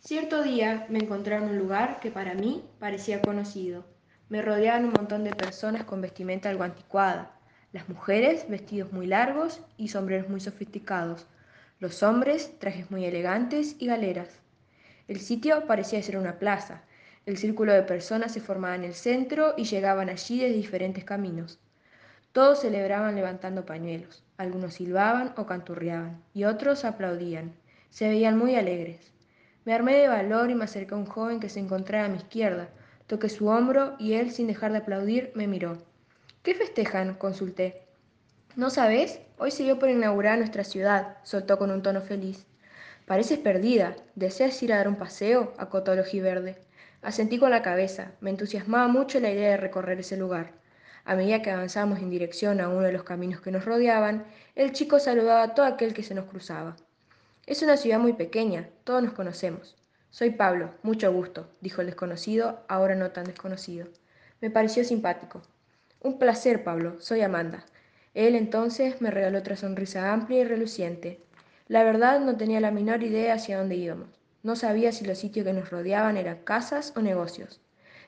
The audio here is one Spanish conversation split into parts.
Cierto día me encontré en un lugar que para mí parecía conocido. Me rodeaban un montón de personas con vestimenta algo anticuada. Las mujeres vestidos muy largos y sombreros muy sofisticados. Los hombres trajes muy elegantes y galeras. El sitio parecía ser una plaza. El círculo de personas se formaba en el centro y llegaban allí de diferentes caminos. Todos celebraban levantando pañuelos. Algunos silbaban o canturreaban y otros aplaudían. Se veían muy alegres. Me armé de valor y me acerqué a un joven que se encontraba a mi izquierda. Toqué su hombro y él, sin dejar de aplaudir, me miró. ¿Qué festejan? consulté. ¿No sabes? Hoy se dio por inaugurar nuestra ciudad, soltó con un tono feliz. Pareces perdida. ¿Deseas ir a dar un paseo? acotó el ojiverde. Asentí con la cabeza. Me entusiasmaba mucho la idea de recorrer ese lugar. A medida que avanzábamos en dirección a uno de los caminos que nos rodeaban, el chico saludaba a todo aquel que se nos cruzaba. Es una ciudad muy pequeña, todos nos conocemos. Soy Pablo, mucho gusto, dijo el desconocido, ahora no tan desconocido. Me pareció simpático. Un placer, Pablo, soy Amanda. Él entonces me regaló otra sonrisa amplia y reluciente. La verdad no tenía la menor idea hacia dónde íbamos. No sabía si los sitios que nos rodeaban eran casas o negocios.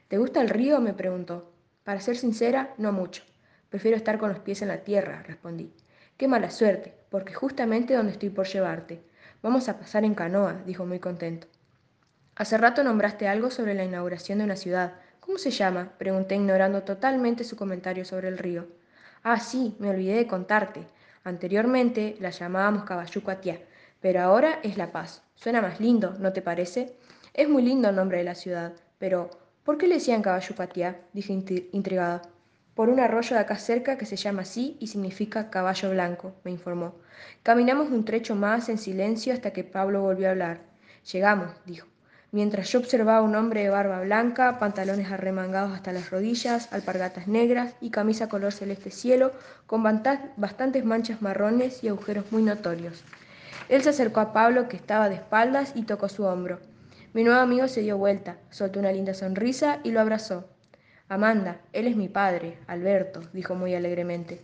¿Te gusta el río? me preguntó. Para ser sincera, no mucho. Prefiero estar con los pies en la tierra, respondí. Qué mala suerte, porque justamente donde estoy por llevarte. Vamos a pasar en canoa, dijo muy contento. Hace rato nombraste algo sobre la inauguración de una ciudad. ¿Cómo se llama? pregunté ignorando totalmente su comentario sobre el río. Ah, sí, me olvidé de contarte. Anteriormente la llamábamos Caballucuatiá, pero ahora es La Paz. Suena más lindo, ¿no te parece? Es muy lindo el nombre de la ciudad, pero ¿por qué le decían Caballucuatiá? dije intrigada por un arroyo de acá cerca que se llama así y significa caballo blanco, me informó. Caminamos un trecho más en silencio hasta que Pablo volvió a hablar. Llegamos, dijo. Mientras yo observaba un hombre de barba blanca, pantalones arremangados hasta las rodillas, alpargatas negras y camisa color celeste cielo, con bastantes manchas marrones y agujeros muy notorios. Él se acercó a Pablo, que estaba de espaldas, y tocó su hombro. Mi nuevo amigo se dio vuelta, soltó una linda sonrisa y lo abrazó. Amanda, él es mi padre, Alberto, dijo muy alegremente.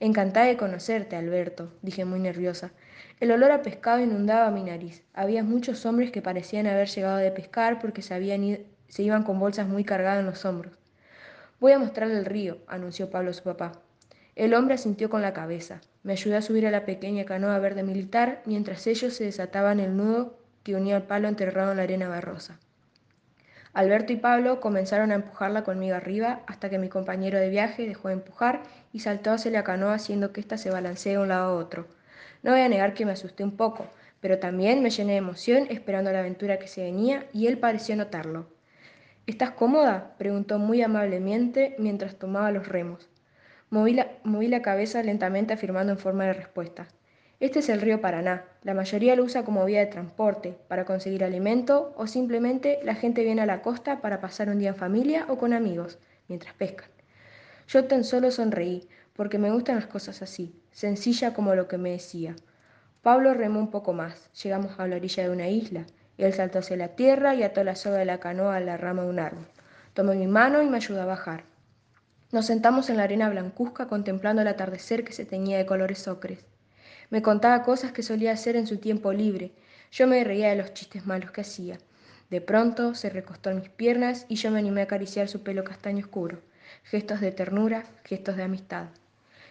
Encantada de conocerte, Alberto, dije muy nerviosa. El olor a pescado inundaba mi nariz. Había muchos hombres que parecían haber llegado de pescar porque se, habían se iban con bolsas muy cargadas en los hombros. Voy a mostrarle el río, anunció Pablo a su papá. El hombre asintió con la cabeza. Me ayudó a subir a la pequeña canoa verde militar mientras ellos se desataban el nudo que unía el palo enterrado en la arena barrosa. Alberto y Pablo comenzaron a empujarla conmigo arriba hasta que mi compañero de viaje dejó de empujar y saltó hacia la canoa haciendo que ésta se balancee de un lado a otro. No voy a negar que me asusté un poco, pero también me llené de emoción esperando la aventura que se venía y él pareció notarlo. ¿Estás cómoda? preguntó muy amablemente mientras tomaba los remos. Moví la, moví la cabeza lentamente afirmando en forma de respuesta. Este es el río Paraná. La mayoría lo usa como vía de transporte, para conseguir alimento o simplemente la gente viene a la costa para pasar un día en familia o con amigos, mientras pescan. Yo tan solo sonreí, porque me gustan las cosas así, sencilla como lo que me decía. Pablo remó un poco más. Llegamos a la orilla de una isla. Él saltó hacia la tierra y ató la soga de la canoa a la rama de un árbol. Tomó mi mano y me ayudó a bajar. Nos sentamos en la arena blancuzca contemplando el atardecer que se teñía de colores ocres. Me contaba cosas que solía hacer en su tiempo libre. Yo me reía de los chistes malos que hacía. De pronto se recostó en mis piernas y yo me animé a acariciar su pelo castaño oscuro. Gestos de ternura, gestos de amistad.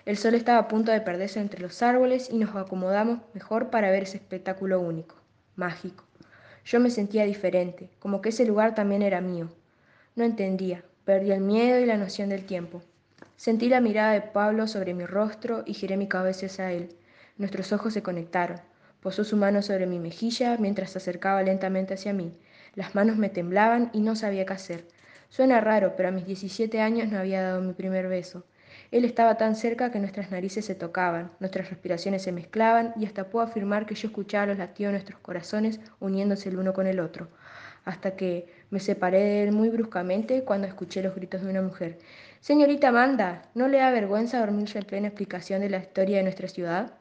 El sol estaba a punto de perderse entre los árboles y nos acomodamos mejor para ver ese espectáculo único, mágico. Yo me sentía diferente, como que ese lugar también era mío. No entendía, perdí el miedo y la noción del tiempo. Sentí la mirada de Pablo sobre mi rostro y giré mi cabeza hacia él. Nuestros ojos se conectaron. Posó su mano sobre mi mejilla mientras se acercaba lentamente hacia mí. Las manos me temblaban y no sabía qué hacer. Suena raro, pero a mis 17 años no había dado mi primer beso. Él estaba tan cerca que nuestras narices se tocaban, nuestras respiraciones se mezclaban y hasta puedo afirmar que yo escuchaba los latidos de nuestros corazones uniéndose el uno con el otro, hasta que me separé de él muy bruscamente cuando escuché los gritos de una mujer. Señorita Amanda, ¿no le da vergüenza dormirse en plena explicación de la historia de nuestra ciudad?